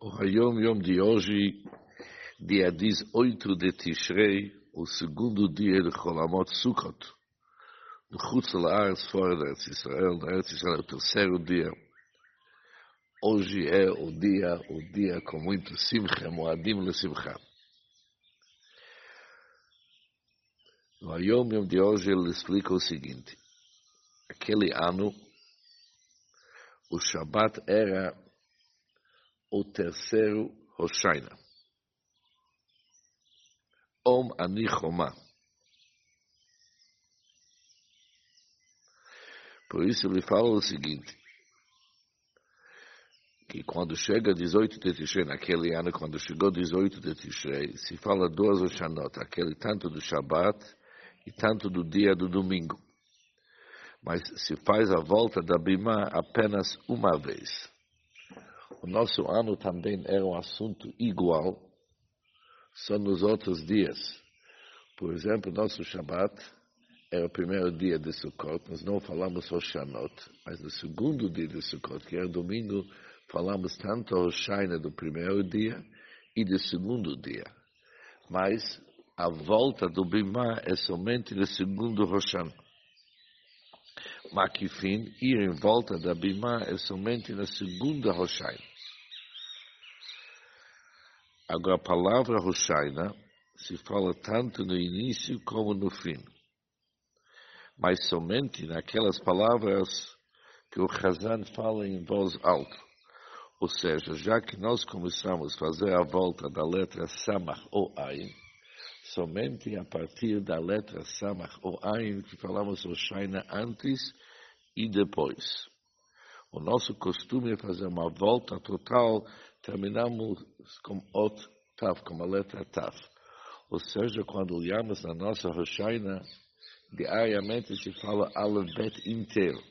O Hayom Yom de hoje, dia 18 de Tishrei, o segundo dia de Cholamot Sukkot, no Chutz Laaretz, fora da Eretz Israel, na Eretz Israel é o terceiro dia. Hoje é o dia, o dia com muito simcha, moadim le simcha. No Hayom Yom de hoje ele explica o seguinte, aquele ano, o Shabbat era o terceiro Hoshaina. Om Ani Choma. Por isso ele fala o seguinte, que quando chega 18 de Tishrei, naquele ano, quando chegou 18 de Tishrei, se fala duas Hoshanot, aquele tanto do Shabat e tanto do dia do domingo. Mas se faz a volta da Bima apenas uma vez. O nosso ano também era um assunto igual, só nos outros dias. Por exemplo, nosso Shabbat era o primeiro dia de Sukkot, nós não falamos Hoshanot, mas no segundo dia de Sukkot, que era domingo, falamos tanto Hoshaina do primeiro dia e do segundo dia. Mas a volta do Bimá é somente no segundo Hoshan. Makifin, ir em volta da Bimá é somente na segunda Hoshaina. Agora, a palavra Hoshaina se fala tanto no início como no fim. Mas somente naquelas palavras que o Hazan fala em voz alta. Ou seja, já que nós começamos a fazer a volta da letra Samach ou Ain, somente a partir da letra Samach ou Ain que falamos Hoshaina antes e depois. O nosso costume é fazer uma volta total terminamos com ot taf, com a letra taf. Ou seja, quando olhamos na nossa Roshaina, diariamente se fala alfabet inteiro.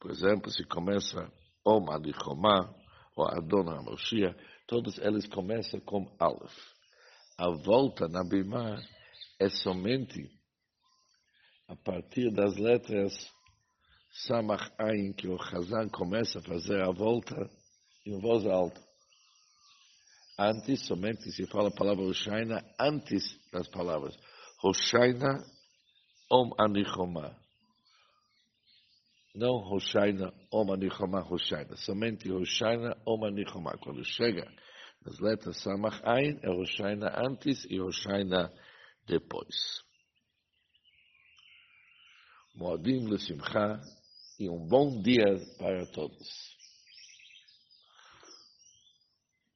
Por exemplo, se começa Om Adichomá, ou Adon HaMoshiach, todos eles começam com Aleph. A volta na Bimá é somente a partir das letras Samach Ain, que o Hazan começa a fazer a volta em voz alta. Antes, somente se fala a palavra Hoshaina antes das palavras Hoshaina Om Anichoma. Não Hoshaina Om Anichoma Hoshaina. Somente Hoshaina Om Anichoma. Quando chega nas letras Samach Ain, é Hoshaina antes e Hoshaina depois. Moadim Simcha e um bom dia para todos.